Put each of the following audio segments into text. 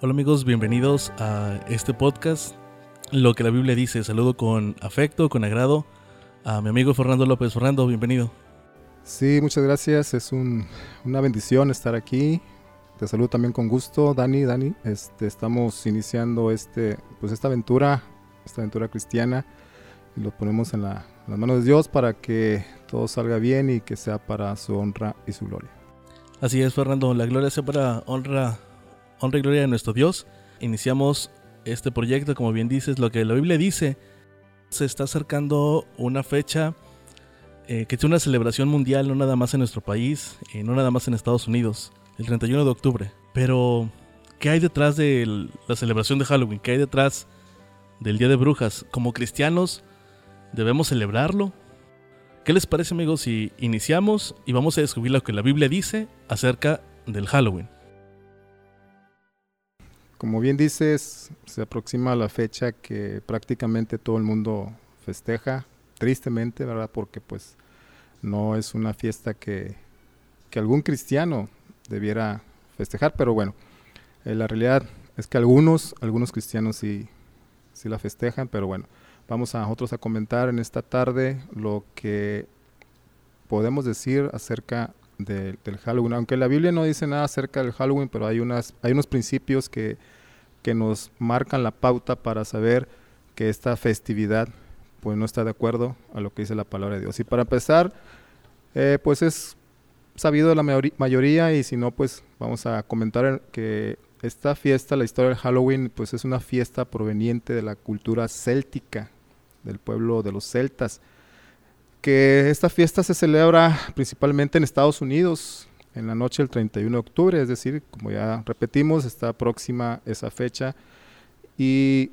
Hola amigos, bienvenidos a este podcast. Lo que la Biblia dice, saludo con afecto, con agrado a mi amigo Fernando López. Fernando, bienvenido. Sí, muchas gracias. Es una bendición estar aquí. Te saludo también con gusto, Dani. Dani, este, estamos iniciando este, pues esta aventura, esta aventura cristiana, y lo ponemos en las manos de Dios para que todo salga bien y que sea para su honra y su gloria. Así es, Fernando. La gloria sea para honra honra y gloria de nuestro Dios. Iniciamos este proyecto, como bien dices, lo que la Biblia dice. Se está acercando una fecha eh, que tiene una celebración mundial, no nada más en nuestro país, y no nada más en Estados Unidos, el 31 de octubre. Pero, ¿qué hay detrás de la celebración de Halloween? ¿Qué hay detrás del Día de Brujas? Como cristianos, ¿debemos celebrarlo? ¿Qué les parece amigos si iniciamos y vamos a descubrir lo que la Biblia dice acerca del Halloween? Como bien dices, se aproxima la fecha que prácticamente todo el mundo festeja, tristemente, ¿verdad? Porque pues no es una fiesta que, algún cristiano debiera festejar, pero bueno, eh, la realidad es que algunos, algunos cristianos sí, sí la festejan, pero bueno, vamos a nosotros a comentar en esta tarde lo que podemos decir acerca del Halloween. Aunque la Biblia no dice nada acerca del Halloween, pero hay, hay unos principios que, que nos marcan la pauta para saber que esta festividad pues no está de acuerdo a lo que dice la palabra de Dios. Y para empezar, eh, pues es sabido de la mayoría y si no, pues vamos a comentar que esta fiesta, la historia del Halloween, pues es una fiesta proveniente de la cultura céltica, del pueblo de los celtas que esta fiesta se celebra principalmente en Estados Unidos en la noche del 31 de octubre, es decir, como ya repetimos, está próxima esa fecha y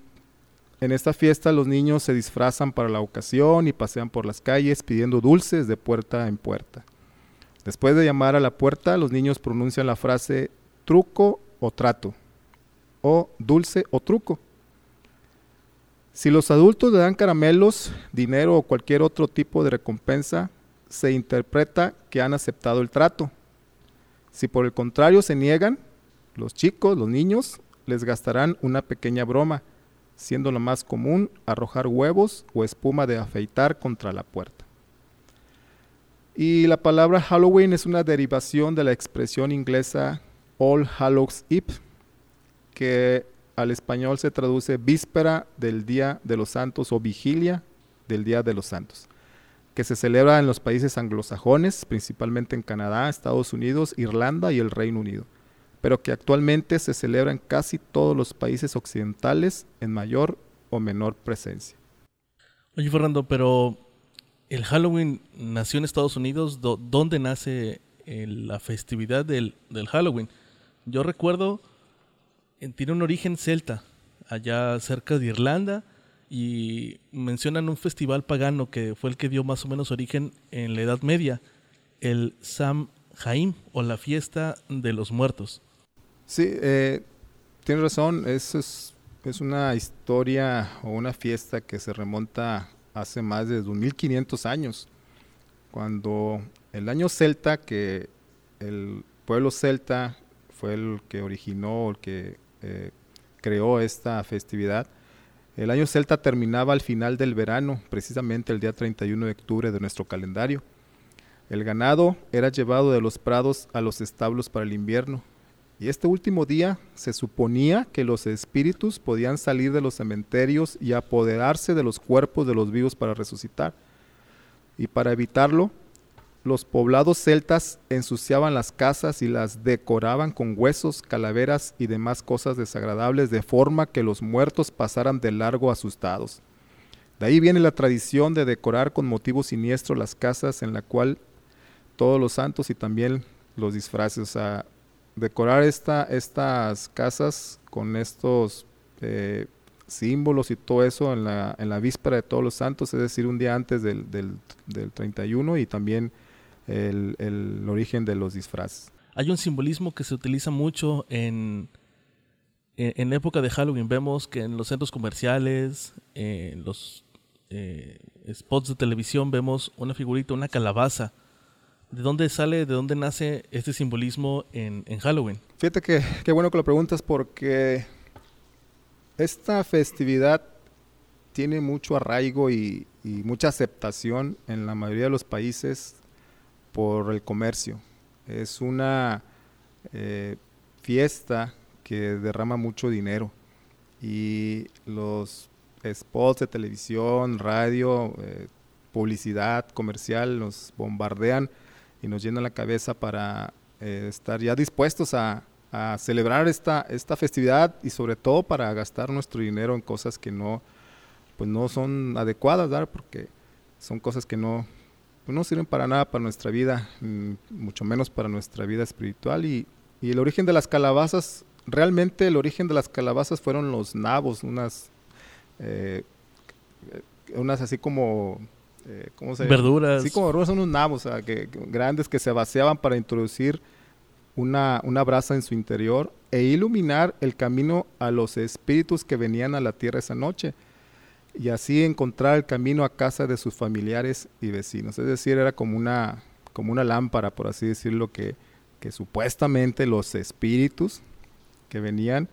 en esta fiesta los niños se disfrazan para la ocasión y pasean por las calles pidiendo dulces de puerta en puerta. Después de llamar a la puerta, los niños pronuncian la frase truco o trato o dulce o truco. Si los adultos le dan caramelos, dinero o cualquier otro tipo de recompensa, se interpreta que han aceptado el trato. Si por el contrario se niegan, los chicos, los niños, les gastarán una pequeña broma, siendo lo más común arrojar huevos o espuma de afeitar contra la puerta. Y la palabra Halloween es una derivación de la expresión inglesa All Hallows Eve, que al español se traduce víspera del Día de los Santos o vigilia del Día de los Santos, que se celebra en los países anglosajones, principalmente en Canadá, Estados Unidos, Irlanda y el Reino Unido, pero que actualmente se celebra en casi todos los países occidentales en mayor o menor presencia. Oye Fernando, pero el Halloween nació en Estados Unidos, ¿dónde nace eh, la festividad del, del Halloween? Yo recuerdo tiene un origen celta, allá cerca de Irlanda, y mencionan un festival pagano que fue el que dio más o menos origen en la Edad Media, el Sam Jaim o la fiesta de los muertos. Sí, eh, tienes razón, es, es, una historia o una fiesta que se remonta hace más de 2500 años, cuando el año celta, que el pueblo celta fue el que originó, el que eh, creó esta festividad. El año celta terminaba al final del verano, precisamente el día 31 de octubre de nuestro calendario. El ganado era llevado de los prados a los establos para el invierno, y este último día se suponía que los espíritus podían salir de los cementerios y apoderarse de los cuerpos de los vivos para resucitar. Y para evitarlo, los poblados celtas ensuciaban las casas y las decoraban con huesos, calaveras y demás cosas desagradables de forma que los muertos pasaran de largo asustados. De ahí viene la tradición de decorar con motivo siniestro las casas en la cual todos los santos y también los disfraces, o decorar esta, estas casas con estos eh, símbolos y todo eso en la, en la víspera de todos los santos, es decir, un día antes del, del, del 31 y también el, origen de los disfraces. Hay un simbolismo que se utiliza mucho en, en, época de Halloween. Vemos que en los centros comerciales, en los eh, spots de televisión, vemos una figurita, una calabaza ¿De dónde sale, de dónde nace este simbolismo en, Halloween? Fíjate que qué bueno que lo preguntas porque esta festividad tiene mucho arraigo y, mucha aceptación en la mayoría de los países por el comercio. Es una eh, fiesta que derrama mucho dinero y los spots de televisión, radio, eh, publicidad comercial nos bombardean y nos llenan la cabeza para eh, estar ya dispuestos a, celebrar esta, esta festividad y sobre todo para gastar nuestro dinero en cosas que no, pues no son adecuadas, ¿verdad? porque son cosas que no, no sirven para nada para nuestra vida, mm, mucho menos para nuestra vida espiritual. Y, y el origen de las calabazas, realmente el origen de las calabazas fueron los nabos, unas, eh, unas así como eh, ¿cómo se Verduras. Sí, como verduras son unos nabos, que, grandes que se vaciaban para introducir una, una brasa en su interior e iluminar el camino a los espíritus que venían a la tierra esa noche y así encontrar el camino a casa de sus familiares y vecinos. Es decir, era como una, como una lámpara, por así decirlo, que, que supuestamente los espíritus que venían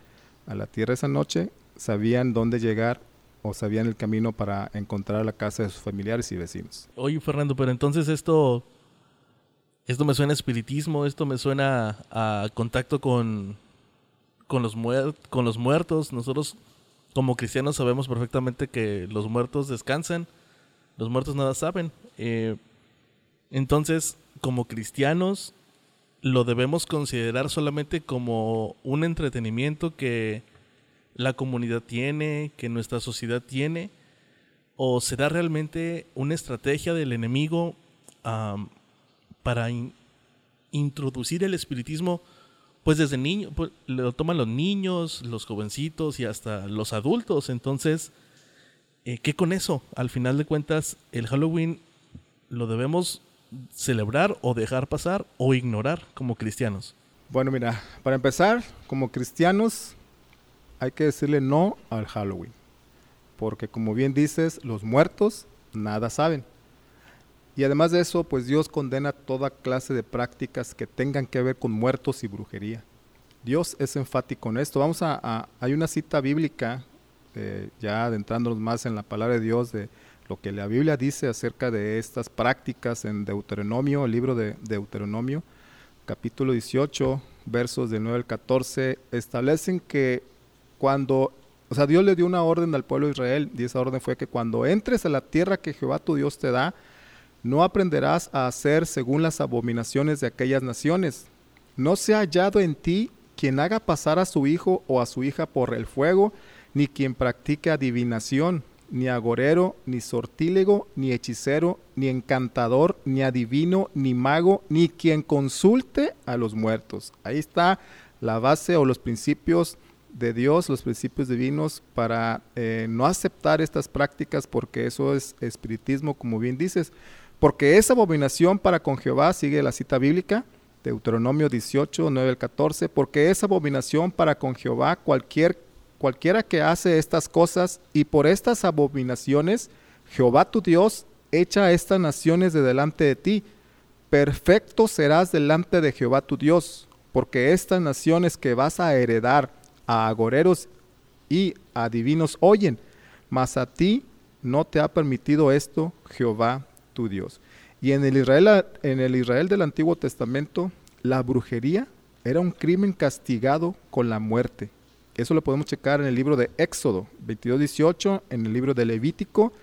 a la tierra esa noche sabían dónde llegar o sabían el camino para encontrar la casa de sus familiares y vecinos. Oye, Fernando, pero entonces esto, esto me suena a espiritismo, esto me suena a contacto con, con, los, con los muertos. Nosotros como cristianos sabemos perfectamente que los muertos descansan, los muertos nada saben. Eh, entonces, como cristianos, lo debemos considerar solamente como un entretenimiento que la comunidad tiene, que nuestra sociedad tiene, o será realmente una estrategia del enemigo para introducir el espiritismo, pues desde niño, pues, lo toman los niños, los jovencitos y hasta los adultos. Entonces, eh, ¿qué con eso? Al final de cuentas, el Halloween lo debemos celebrar o dejar pasar o ignorar como cristianos. Bueno, mira, para empezar, como cristianos, hay que decirle no al Halloween. Porque como bien dices, los muertos nada saben. Y además de eso, pues Dios condena toda clase de prácticas que tengan que ver con muertos y brujería. Dios es enfático en esto. Vamos a, hay una cita bíblica, eh, ya adentrándonos más en la palabra de Dios, de lo que la Biblia dice acerca de estas prácticas en Deuteronomio, el libro de Deuteronomio, capítulo 18, versos del 9 al 14, establecen que cuando, o sea, Dios le dio una orden al pueblo de Israel y esa orden fue que cuando entres a la tierra que Jehová tu Dios te da, no aprenderás a hacer según las abominaciones de aquellas naciones. No se ha hallado en ti quien haga pasar a su hijo o a su hija por el fuego, ni quien practique adivinación, ni agorero, ni sortílego, ni hechicero, ni encantador, ni adivino, ni mago, ni quien consulte a los muertos. Ahí está la base o los principios de Dios, los principios divinos, para eh, no aceptar estas prácticas porque eso es espiritismo, como bien dices, porque esa abominación para con Jehová, sigue la cita bíblica, Deuteronomio 18, 9 al 14, porque esa abominación para con Jehová, cualquier, cualquiera que hace estas cosas, y por estas abominaciones, Jehová tu Dios echa a estas naciones de delante de ti, perfecto serás delante de Jehová tu Dios, porque estas naciones que vas a heredar, a agoreros y a divinos oyen, mas a ti no te ha permitido esto Jehová Y en el Israel, en el Israel del Antiguo Testamento, la brujería era un crimen castigado con la muerte. Eso lo podemos checar en el libro de Éxodo 22-18, en el libro de Levítico,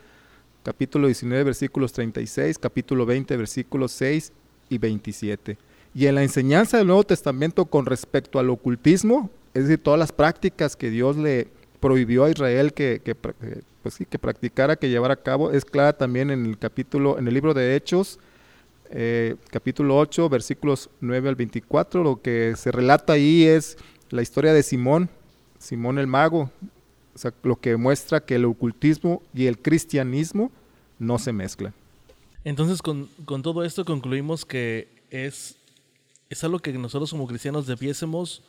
capítulo 19, versículos 36, capítulo 20, versículos 6 y 27. Y en la enseñanza del Nuevo Testamento con respecto al ocultismo, es decir, todas las prácticas que Dios le prohibió a Israel que, pues sí, que practicara, que llevara a cabo, es clara también en el capítulo, en el libro de Hechos, eh, capítulo 8, versículos 9 al 24, lo que se relata ahí es la historia de Simón, Simón el mago, o sea, lo que muestra que el ocultismo y el cristianismo no se mezclan. Entonces, con, con todo esto concluimos que es, es algo que nosotros como cristianos debiésemos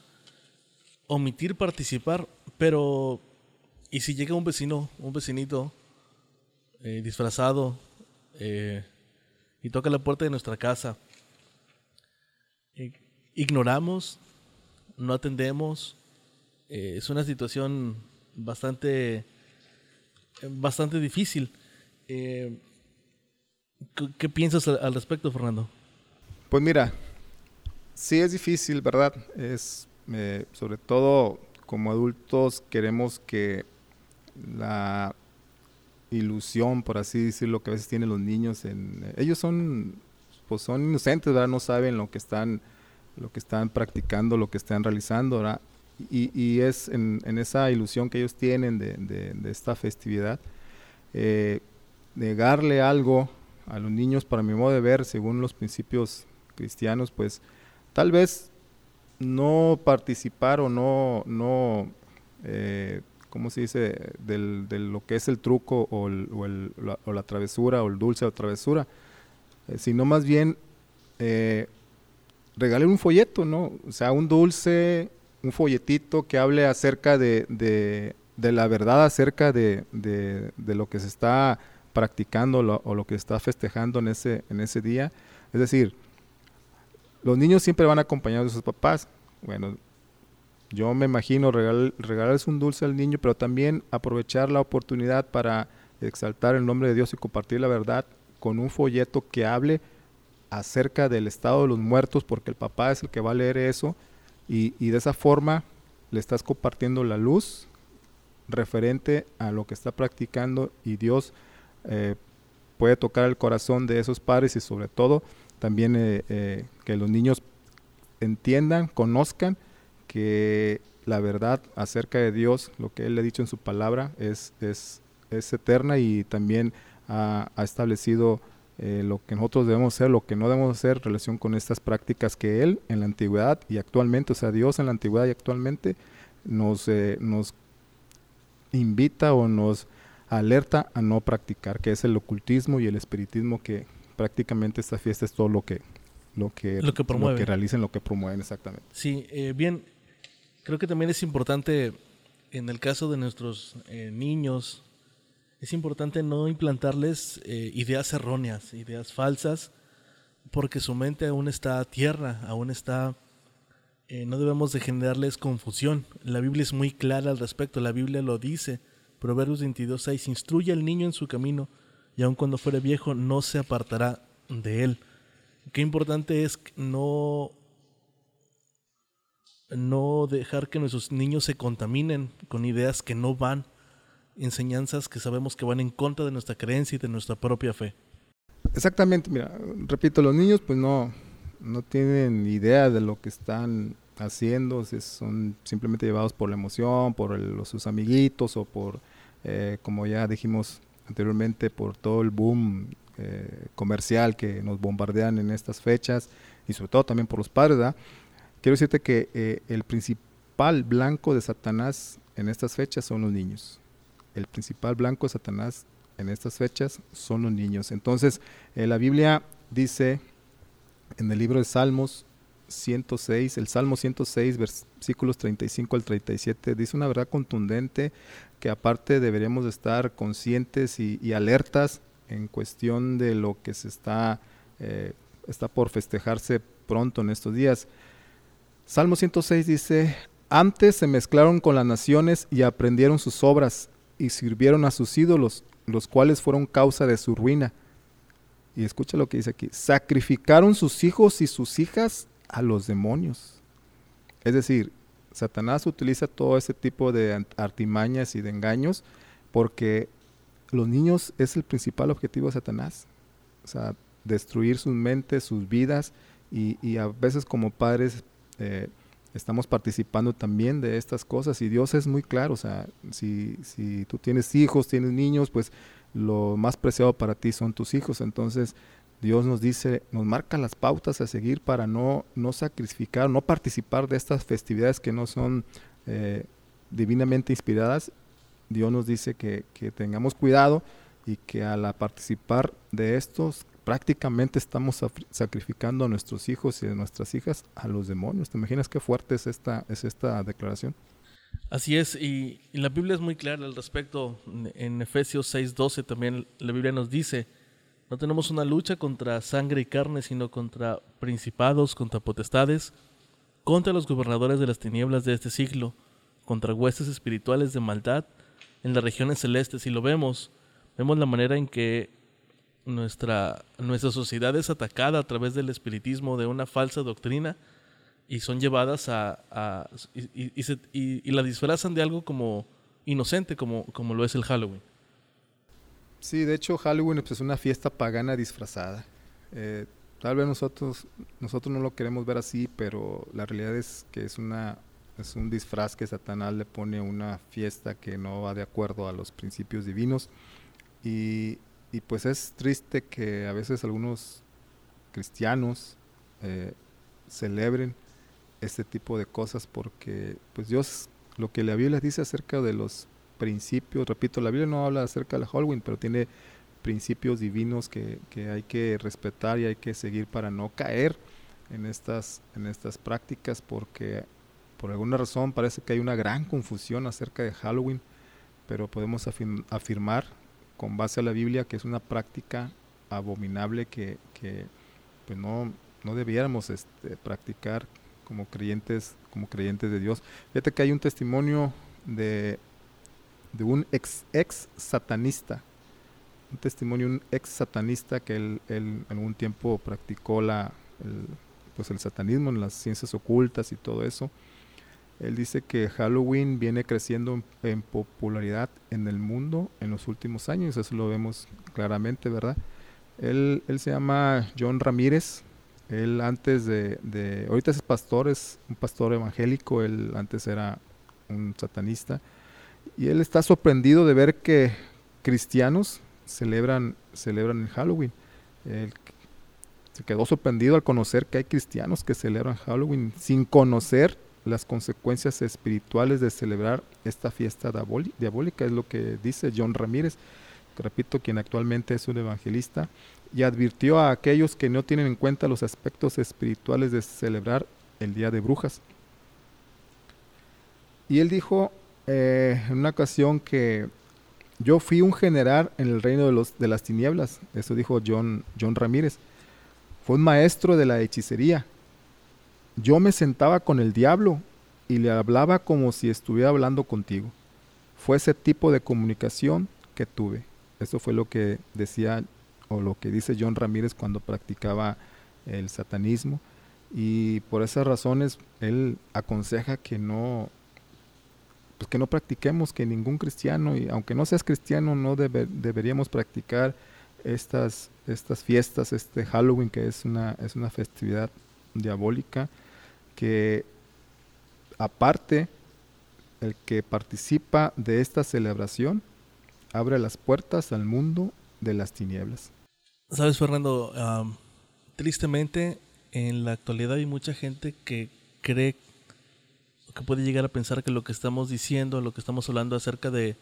omitir participar, pero ¿y si llega un vecino, un vecinito eh, disfrazado eh, y toca la puerta de nuestra casa eh, ignoramos, no atendemos. Es una situación bastante, bastante difícil. Eh, ¿Qué piensas al respecto, Fernando? Pues mira, sí es difícil, ¿verdad? Es sobre todo como adultos queremos que la ilusión, por así decirlo, que a veces tienen los niños, en, ellos son, pues son inocentes. No saben lo que están, lo que están practicando, lo que están realizando. Y, es en, esa ilusión que ellos tienen de, esta festividad, eh, negarle algo a los niños, para mi modo de ver, según los principios cristianos, pues tal vez no participar o no, no eh, ¿cómo se dice?, del, de lo que es el truco o, la, travesura o el dulce o travesura, eh, sino más bien eh, regalar un folleto, ¿no? O sea, un dulce, un folletito que hable acerca de, de, la verdad, acerca de, de, lo que se está practicando o lo que se está festejando en ese, en ese día. Es decir, los niños siempre van acompañados de sus papás. Bueno, yo me imagino regalarles un dulce al niño, pero también aprovechar la oportunidad para exaltar el nombre de Dios y compartir la verdad con un folleto que hable acerca del estado de los muertos, porque el papá es el que va a leer eso, y, de esa forma le estás compartiendo la luz referente a lo que está practicando y Dios eh, puede tocar el corazón de esos padres y sobre todo también eh, eh, que los niños entiendan, conozcan que la verdad acerca de Dios, lo que Él le ha dicho en su palabra, es, es, es eterna y también ha, establecido eh, lo que nosotros debemos hacer, lo que no debemos hacer en relación con estas prácticas que Él en la antigüedad y actualmente, o sea, Dios en la antigüedad y actualmente nos, eh, nos invita o nos alerta a no practicar, que es el ocultismo y el espiritismo que prácticamente esta fiesta es todo lo que lo que, lo que, promueven. Lo que realicen, lo que promueven exactamente. Sí, eh, bien, Creo que también es importante, en el caso de nuestros eh, niños, es importante no implantarles eh, ideas erróneas, ideas falsas, porque su mente aún está tierra, aún está... No debemos de generarles confusión. La Biblia es muy clara al respecto, la Biblia lo dice. Proverbios 22.6, instruye al niño en su camino y aun cuando fuere viejo no se apartará de él. Qué importante es no no dejar que nuestros niños se contaminen con ideas que no van, enseñanzas que sabemos que van en contra de nuestra creencia y de nuestra propia fe. Exactamente, mira, repito, los niños pues no, no tienen idea de lo que están haciendo, son simplemente llevados por la emoción, por sus amiguitos o por, eh, como ya dijimos anteriormente, por todo el boom eh, comercial que nos bombardean en estas fechas y sobre todo también por los padres, ¿verdad? Quiero decirte que eh, el principal blanco de Satanás en estas fechas son los niños. El principal blanco de Satanás en estas fechas son los niños. Entonces, eh, la Biblia dice en el libro de Salmos 106, el Salmo 106, versículos 35 al 37, dice una verdad contundente que aparte deberíamos estar conscientes y, alertas en cuestión de lo que se está, eh, está por festejarse pronto en estos días. Salmo 106 dice, antes se mezclaron con las naciones y aprendieron sus obras y sirvieron a sus ídolos, los cuales fueron causa de su ruina. Y escucha lo que dice aquí, sacrificaron sus hijos y sus hijas a los demonios. Es decir, Satanás utiliza todo ese tipo de artimañas y de engaños porque los niños es el principal objetivo de Satanás. O sea, destruir sus mentes, sus vidas y, a veces como padres eh, estamos participando también de estas cosas y Dios es muy claro, o sea, si, si tú tienes hijos, tienes niños, pues lo más preciado para ti son tus hijos, entonces Dios nos dice, nos marca las pautas a seguir para no, no sacrificar, no participar de estas festividades que no son eh, divinamente inspiradas. Dios nos dice que, que tengamos cuidado y que al participar de estos prácticamente estamos sacrificando a nuestros hijos y a nuestras hijas a los demonios. ¿Te imaginas qué fuerte es esta, es esta declaración? Así es, y, la Biblia es muy clara al respecto. En Efesios 6:12 también la Biblia nos dice, No tenemos una lucha contra sangre y carne, sino contra principados, contra potestades, contra los gobernadores de las tinieblas de este siglo, contra huestes espirituales de maldad en las regiones celestes. Y lo vemos, vemos la manera en que nuestra, nuestra sociedad es atacada a través del espiritismo, de una falsa doctrina, y son llevadas a... y, la disfrazan de algo como inocente, como, como lo es el Halloween. Sí, de hecho Halloween pues, es una fiesta pagana disfrazada. Eh, tal vez nosotros, nosotros no lo queremos ver así, pero la realidad es que es, una, es un disfraz que Satanás le pone una fiesta que no va de acuerdo a los principios divinos. Y, y pues es triste que a veces algunos cristianos eh, celebren este tipo de cosas porque pues Dios lo que la Biblia dice acerca de los principios, repito, la Biblia no habla acerca del Halloween, pero tiene principios divinos que, hay que respetar y hay que seguir para no caer en estas, en estas prácticas porque por alguna razón parece que hay una gran confusión acerca de Halloween, pero podemos afirmar con base a la Biblia que es una práctica abominable que, pues no, no debiéramos este, practicar como creyentes, como creyentes de Dios. Fíjate que hay un testimonio de de un ex, ex satanista, un testimonio de un ex satanista que él, en algún tiempo practicó la, pues el satanismo en las ciencias ocultas y todo eso. Él dice que Halloween viene creciendo en, popularidad en el mundo en los últimos años, eso lo vemos claramente, ¿verdad? Él, él se llama John Ramírez, él antes de, de, ahorita es pastor, es un pastor evangélico, él antes era un satanista y él está sorprendido de ver que cristianos celebran, celebran el Halloween. Él se quedó sorprendido al conocer que hay cristianos que celebran Halloween sin conocer las consecuencias espirituales de celebrar esta fiesta diabólica, es lo que dice John Ramírez, repito, quien actualmente es un evangelista, y advirtió a aquellos que no tienen en cuenta los aspectos espirituales de celebrar el Día de Brujas. Y él dijo eh, en una ocasión que yo fui un general en el reino de, los, de las tinieblas, eso dijo John, John Ramírez. Fue un maestro de la hechicería. Yo me sentaba con el diablo y le hablaba como si estuviera hablando contigo. Fue ese tipo de comunicación que tuve. Eso fue lo que decía o lo que dice John Ramírez cuando practicaba el satanismo. Y por esas razones él aconseja que no pues que no practiquemos, que ningún cristiano, y aunque no seas cristiano, no deberíamos practicar estas, estas fiestas, este Halloween, que es una, es una festividad diabólica, que aparte, el que participa de esta celebración abre las puertas al mundo de las tinieblas. Sabes, Fernando, tristemente en la actualidad hay mucha gente que cree que puede llegar a pensar que lo que estamos diciendo, lo que estamos hablando acerca de,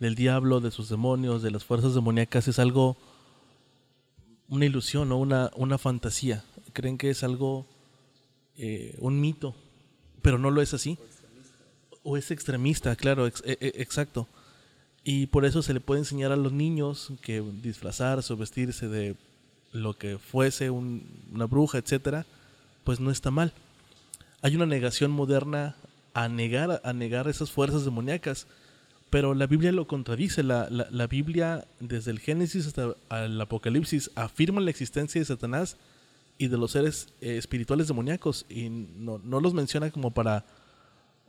del diablo, de sus demonios, de las fuerzas demoníacas, es algo, una ilusión o una, una fantasía. Creen que es algo, eh, un mito, pero no lo es así. O es extremista, claro, e, e, exacto. Y por eso se le puede enseñar a los niños que disfrazarse o vestirse de lo que fuese una bruja, etcétera, pues no está mal hay una negación moderna a negar, a negar esas fuerzas demoníacas. Pero la Biblia lo contradice. La, la, Biblia, desde el Génesis hasta el Apocalipsis, afirma la existencia de Satanás y de los seres eh, espirituales demoníacos. Y no, no, los menciona como para,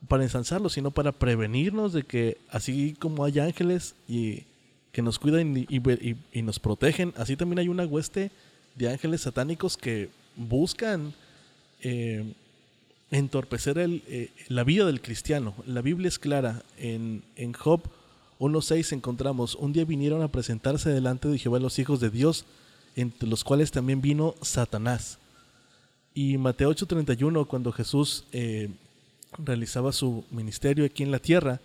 para ensalzarlos, sino para prevenirnos de que, así como hay ángeles y que nos cuidan y, y, y nos protegen, así también hay una hueste de ángeles satánicos que buscan eh, entorpecer el, eh, la vida del cristiano. La Biblia es clara. En, en Job 1.6 encontramos, un día vinieron a presentarse delante de Jehová los hijos de Dios, entre los cuales también vino Satanás. Y Mateo 8.31, cuando Jesús eh, realizaba su ministerio aquí en la tierra,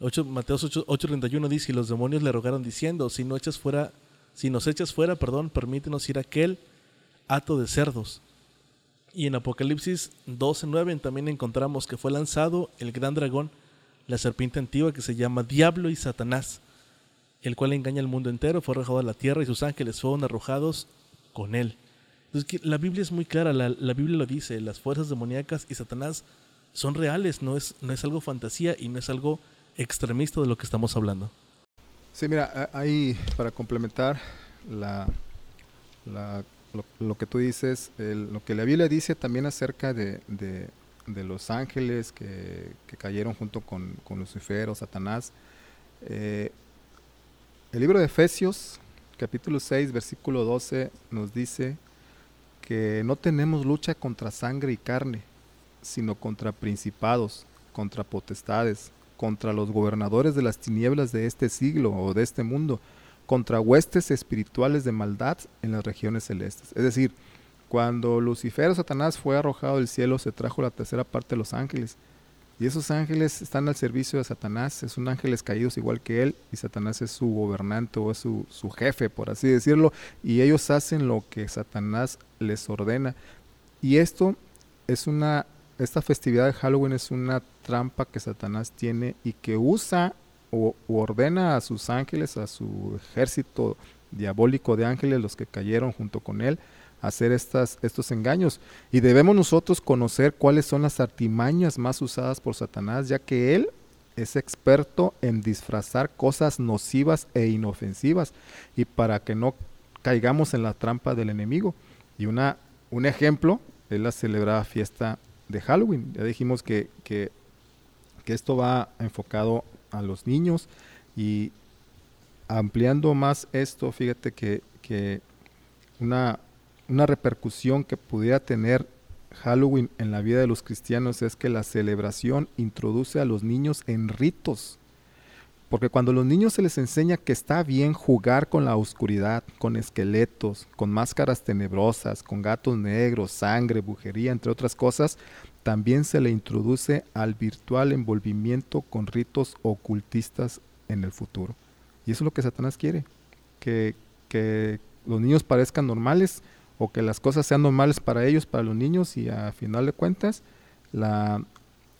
8, Mateo 8.31 dice, y los demonios le rogaron diciendo, si, no echas fuera, si nos echas fuera, perdón, permítenos ir a aquel hato de cerdos y en Apocalipsis 12.9 también encontramos que fue lanzado el gran dragón, la serpiente antigua que se llama Diablo y Satanás. el cual engaña al mundo entero, fue arrojado a la tierra y sus ángeles fueron arrojados con él. Entonces, la Biblia es muy clara, la, Biblia lo dice, las fuerzas demoníacas y Satanás son reales, no es, no es algo fantasía y no es algo extremista de lo que estamos hablando. Sí, mira, ahí para complementar la, lo, que tú dices, lo que la Biblia dice también acerca de, los ángeles que, cayeron junto con, Lucifer o Satanás. Eh, el libro de Efesios, capítulo 6, versículo 12, nos dice que no tenemos lucha contra sangre y carne, sino contra principados, contra potestades, contra los gobernadores de las tinieblas de este siglo o de este mundo, contra huestes espirituales de maldad en las regiones celestes. Es decir, cuando Lucifer o Satanás fue arrojado del cielo, se trajo la tercera parte de los ángeles. Y esos ángeles están al servicio de Satanás, son ángeles caídos igual que él, y Satanás es su gobernante o es su, su jefe, por así decirlo, y ellos hacen lo que Satanás les ordena. Y esto es una, esta festividad de Halloween es una trampa que Satanás tiene y que usa o, ordena a sus ángeles, a su ejército diabólico de ángeles, los que cayeron junto con él, hacer estas, estos engaños. Y debemos nosotros conocer cuáles son las artimañas más usadas por Satanás, ya que él es experto en disfrazar cosas nocivas e inofensivas y para que no caigamos en la trampa del enemigo. Y una, un ejemplo es la celebrada fiesta de Halloween. Ya dijimos que, que, que esto va enfocado a los niños y ampliando más esto, fíjate que, una, una repercusión que pudiera tener Halloween en la vida de los cristianos es que la celebración introduce a los niños en ritos. Porque cuando a los niños se les enseña que está bien jugar con la oscuridad, con esqueletos, con máscaras tenebrosas, con gatos negros, sangre, brujería, entre otras cosas, también se le introduce al virtual envolvimiento con ritos ocultistas en el futuro. Y eso es lo que Satanás quiere, que, los niños parezcan normales o que las cosas sean normales para ellos, para los niños, y a final de cuentas la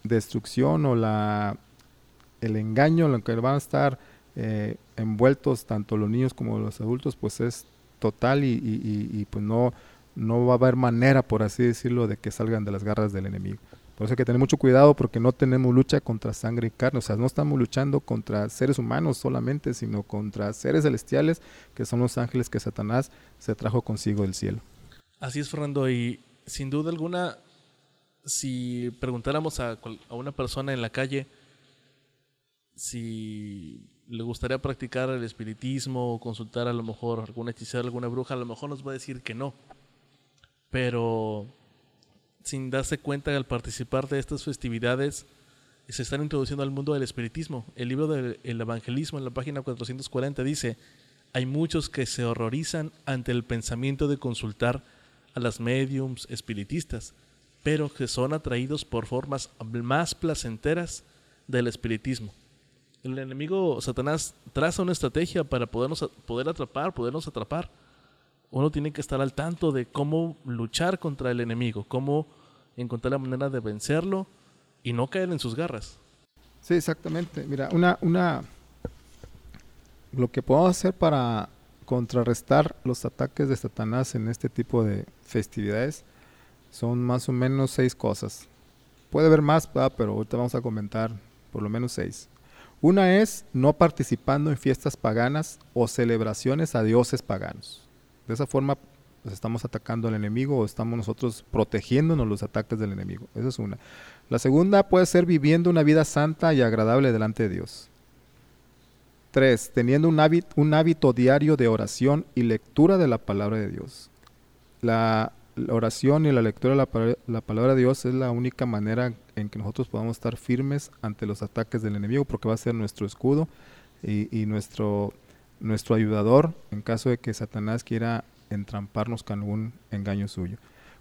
destrucción o la el engaño en lo que van a estar eh, envueltos tanto los niños como los adultos, pues es total y, y pues no, no va a haber manera, por así decirlo, de que salgan de las garras del enemigo. Por eso hay que tener mucho cuidado porque no tenemos lucha contra sangre y carne. O sea, no estamos luchando contra seres humanos solamente, sino contra seres celestiales que son los ángeles que Satanás se trajo consigo del cielo. Así es, Fernando. Y sin duda alguna, si preguntáramos a, una persona en la calle si le gustaría practicar el espiritismo o consultar a lo mejor alguna hechicera, alguna bruja, a lo mejor nos va a decir que no pero sin darse cuenta al participar de estas festividades se están introduciendo al mundo del espiritismo. El libro del evangelismo en la página 440 dice, hay muchos que se horrorizan ante el pensamiento de consultar a las mediums espiritistas, pero que son atraídos por formas más placenteras del espiritismo. El enemigo Satanás traza una estrategia para podernos, poder atrapar, podernos atrapar uno tiene que estar al tanto de cómo luchar contra el enemigo, cómo encontrar la manera de vencerlo y no caer en sus garras. Sí, exactamente. Mira, una, una, lo que podemos hacer para contrarrestar los ataques de Satanás en este tipo de festividades son más o menos seis cosas. Puede haber más, pero ahorita vamos a comentar por lo menos seis. Una es no participando en fiestas paganas o celebraciones a dioses paganos. De esa forma pues, estamos atacando al enemigo o estamos nosotros protegiéndonos los ataques del enemigo. Esa es una. La segunda puede ser viviendo una vida santa y agradable delante de Dios. Tres, teniendo un hábito, un hábito diario de oración y lectura de la palabra de Dios. La, oración y la lectura de la, palabra de Dios es la única manera en que nosotros podamos estar firmes ante los ataques del enemigo porque va a ser nuestro escudo y nuestro nuestro ayudador en caso de que Satanás quiera entramparnos con algún engaño suyo.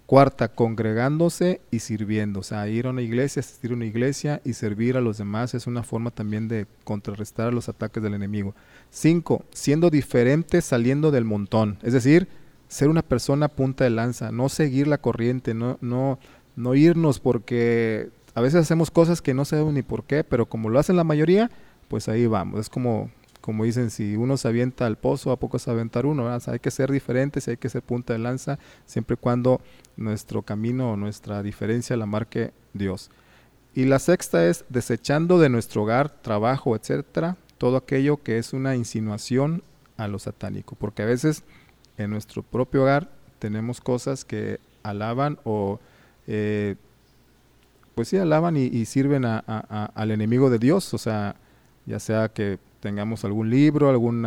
Cuarta, congregándose y sirviendo. O sea, ir a una iglesia, asistir a una iglesia y servir a los demás es una forma también de contrarrestar los ataques del enemigo. Cinco, siendo diferente saliendo del montón. Es decir, ser una persona punta de lanza, no seguir la corriente, no, no, no irnos porque a veces hacemos cosas que no sabemos ni por qué, pero como lo hacen la mayoría, pues ahí vamos. Es como como dicen, si uno se avienta al pozo, a poco se aventar uno. hay que ser diferentes, hay que ser punta de lanza, siempre y cuando nuestro camino o nuestra diferencia la marque Dios. Y la sexta es desechando de nuestro hogar, trabajo, etcétera, todo aquello que es una insinuación a lo satánico. Porque a veces en nuestro propio hogar tenemos cosas que alaban o eh, pues sí alaban y, sirven al enemigo de Dios. O sea, ya sea que tengamos algún libro, algún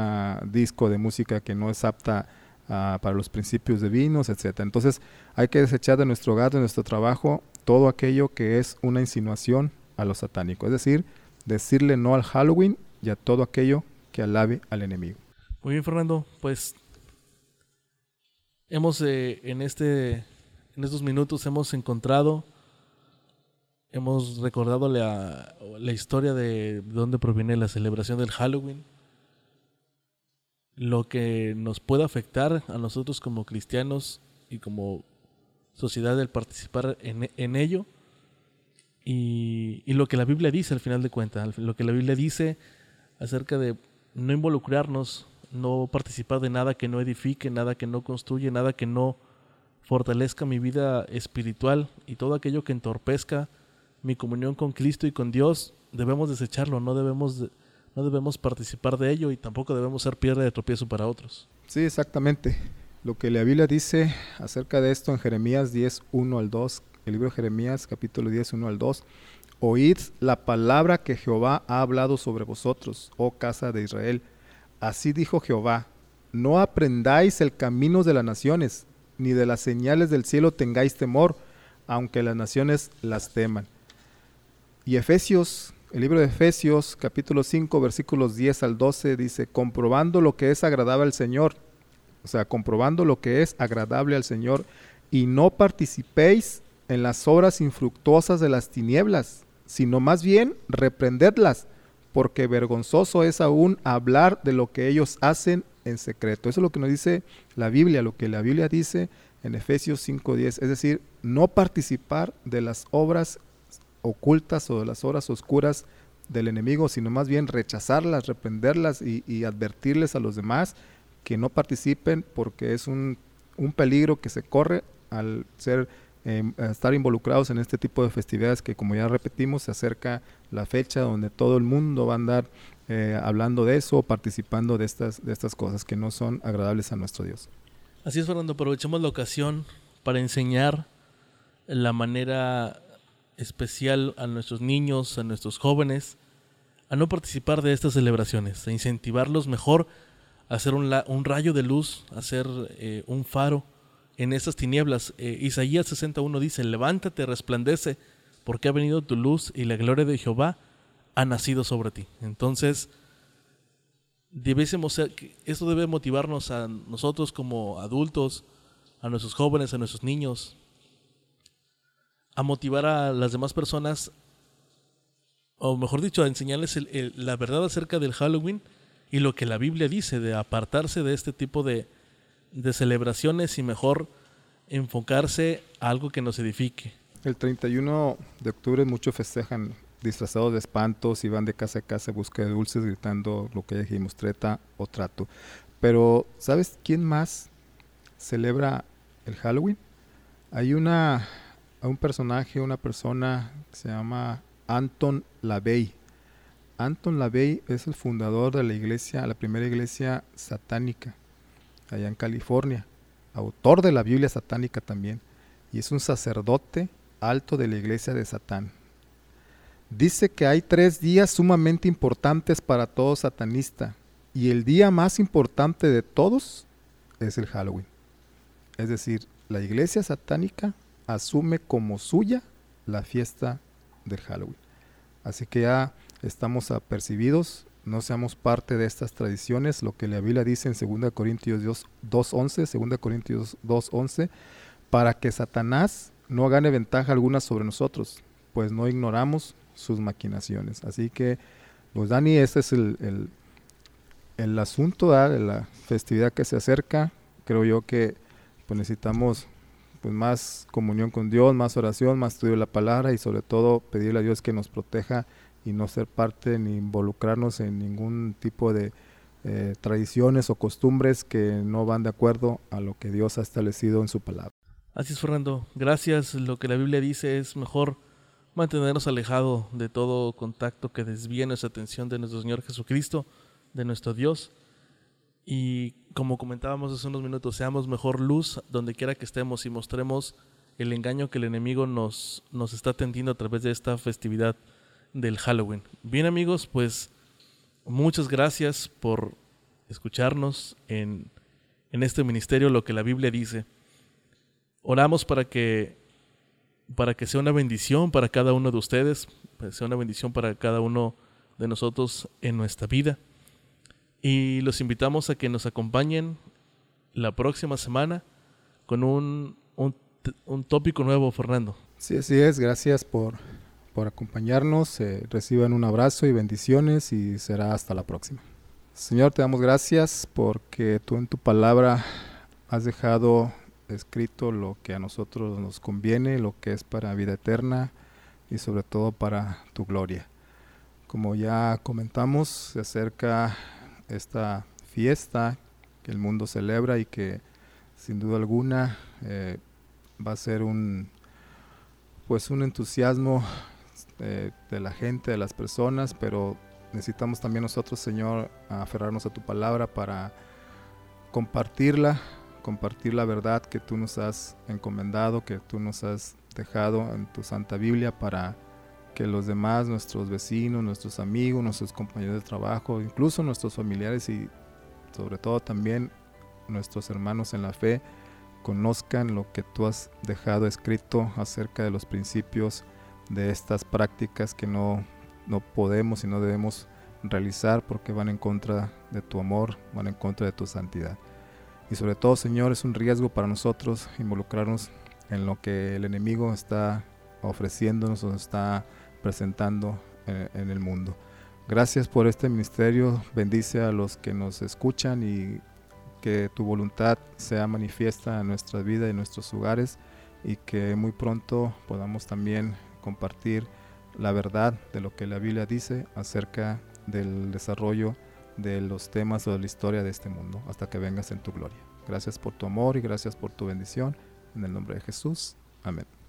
disco de música que no es apta ah, para los principios divinos, etcétera. Entonces hay que desechar de nuestro hogar, de nuestro trabajo, todo aquello que es una insinuación a lo satánico. Es decir, decirle no al Halloween y a todo aquello que alabe al enemigo. Muy bien, Fernando. Pues hemos eh, en este en estos minutos hemos encontrado hemos recordado la, la historia de dónde proviene la celebración del Halloween, lo que nos puede afectar a nosotros como cristianos y como sociedad el participar en, en ello. Y, y, lo que la Biblia dice al final de cuentas, lo que la Biblia dice acerca de no involucrarnos, no participar de nada que no edifique, nada que no construye, nada que no fortalezca mi vida espiritual y todo aquello que entorpezca mi comunión con Cristo y con Dios, debemos desecharlo, no debemos, no debemos participar de ello y tampoco debemos ser piedra de tropiezo para otros. Sí, exactamente. Lo que la Biblia dice acerca de esto en Jeremías 10, 1 al 2, el libro de Jeremías capítulo 10, 1 al 2, oíd la palabra que Jehová ha hablado sobre vosotros, oh casa de Israel. Así dijo Jehová, no aprendáis el camino de las naciones, ni de las señales del cielo tengáis temor, aunque las naciones las teman. Y Efesios, el libro de Efesios, capítulo 5, versículos 10 al 12, dice, comprobando lo que es agradable al Señor, o sea, comprobando lo que es agradable al Señor, y no participéis en las obras infructuosas de las tinieblas, sino más bien reprendedlas, porque vergonzoso es aún hablar de lo que ellos hacen en secreto. Eso es lo que nos dice la Biblia, lo que la Biblia dice en Efesios 5.10, es decir, no participar de las obras ocultas o de las horas oscuras del enemigo, sino más bien rechazarlas, reprenderlas y, advertirles a los demás que no participen porque es un, peligro que se corre al ser em, estar involucrados en este tipo de festividades que como ya repetimos se acerca la fecha donde todo el mundo va a andar eh, hablando de eso, participando de estas, de estas cosas que no son agradables a nuestro Dios. Así es, Fernando, aprovechemos la ocasión para enseñar la manera especial a nuestros niños, a nuestros jóvenes, a no participar de estas celebraciones, a incentivarlos mejor a hacer un, rayo de luz, a hacer eh, un faro en estas tinieblas. Eh, Isaías 61 dice, levántate, resplandece, porque ha venido tu luz y la gloria de Jehová ha nacido sobre ti. Entonces, debésemos, esto debe motivarnos a nosotros como adultos, a nuestros jóvenes, a nuestros niños, a motivar a las demás personas, o mejor dicho, a enseñarles la verdad acerca del Halloween y lo que la Biblia dice de apartarse de este tipo de, de celebraciones y mejor enfocarse a algo que nos edifique. El 31 de octubre muchos festejan disfrazados de espantos y van de casa a casa a buscar dulces gritando lo que dijimos, treta o trato. Pero, ¿sabes quién más celebra el Halloween? Hay una a un personaje, una persona que se llama Anton LaVey. Anton LaVey es el fundador de la iglesia, la primera iglesia satánica allá en California, autor de la Biblia satánica también, y es un sacerdote alto de la iglesia de Satán. Dice que hay tres días sumamente importantes para todo satanista, y el día más importante de todos es el Halloween. Es decir, la iglesia satánica asume como suya la fiesta del Halloween. Así que ya estamos apercibidos, no seamos parte de estas tradiciones, lo que la Biblia dice en 2 Corintios 2.11, 2 Corintios 2.11, para que Satanás no gane ventaja alguna sobre nosotros, pues no ignoramos sus maquinaciones. Así que, pues Dani, este es el, el, asunto de la festividad que se acerca. Creo yo que pues necesitamos pues más comunión con Dios, más oración, más estudio de la palabra y sobre todo pedirle a Dios que nos proteja y no ser parte ni involucrarnos en ningún tipo de eh, tradiciones o costumbres que no van de acuerdo a lo que Dios ha establecido en su palabra. Así es, Fernando. Gracias. Lo que la Biblia dice es mejor mantenernos alejado de todo contacto que desvíe nuestra atención de nuestro Señor Jesucristo, de nuestro Dios. Y como comentábamos hace unos minutos, seamos mejor luz donde quiera que estemos y mostremos el engaño que el enemigo nos, nos está tendiendo a través de esta festividad del Halloween. Bien amigos, pues muchas gracias por escucharnos en, en este ministerio, lo que la Biblia dice. Oramos para que, para que sea una bendición para cada uno de ustedes, sea una bendición para cada uno de nosotros en nuestra vida. Y los invitamos a que nos acompañen la próxima semana con un, un, un tópico nuevo, Fernando. Sí, así es. Gracias por por acompañarnos. Eh, reciban un abrazo y bendiciones y será hasta la próxima. Señor, te damos gracias porque tú en tu palabra has dejado escrito lo que a nosotros nos conviene, lo que es para vida eterna y sobre todo para tu gloria. Como ya comentamos, se acerca esta fiesta que el mundo celebra y que sin duda alguna eh, va a ser un pues un entusiasmo de, la gente, de las personas, pero necesitamos también nosotros, Señor, aferrarnos a tu palabra para compartirla, compartir la verdad que tú nos has encomendado, que tú nos has dejado en tu Santa Biblia para que los demás, nuestros vecinos, nuestros amigos, nuestros compañeros de trabajo, incluso nuestros familiares y sobre todo también nuestros hermanos en la fe, conozcan lo que tú has dejado escrito acerca de los principios de estas prácticas que no, no podemos y no debemos realizar porque van en contra de tu amor, van en contra de tu santidad. Y sobre todo, Señor, es un riesgo para nosotros involucrarnos en lo que el enemigo está ofreciéndonos o está presentando en, en el mundo. Gracias por este ministerio, bendice a los que nos escuchan y que tu voluntad sea manifiesta en nuestra vida y en nuestros hogares y que muy pronto podamos también compartir la verdad de lo que la Biblia dice acerca del desarrollo de los temas o de la historia de este mundo hasta que vengas en tu gloria. Gracias por tu amor y gracias por tu bendición. En el nombre de Jesús. Amén.